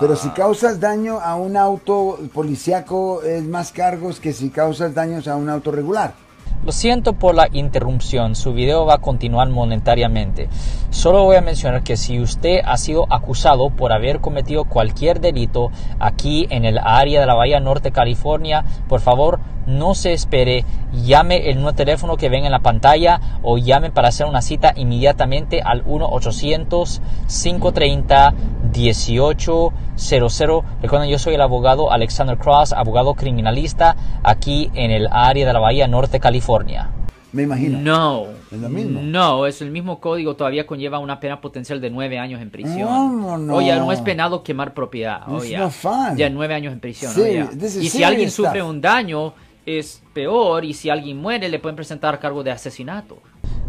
Pero si causas daño a un auto policíaco es más cargos que si causas daños a un auto regular. Lo siento por la interrupción, su video va a continuar monetariamente. Solo voy a mencionar que si usted ha sido acusado por haber cometido cualquier delito aquí en el área de la Bahía Norte, California, por favor no se espere, llame el nuevo teléfono que ven en la pantalla o llame para hacer una cita inmediatamente al 1-800-530-1800. Recuerden, yo soy el abogado Alexander Cross, abogado criminalista aquí en el área de la Bahía Norte, California. Me imagino. No. Es lo mismo. No, es el mismo código, todavía conlleva una pena potencial de nueve años en prisión. ¿Cómo no? Oye, no es penado quemar propiedad. It's Oye, ya nueve años en prisión. Sí, oye. this is Y si alguien sufre un daño, es peor. Y si alguien muere, le pueden presentar cargo de asesinato.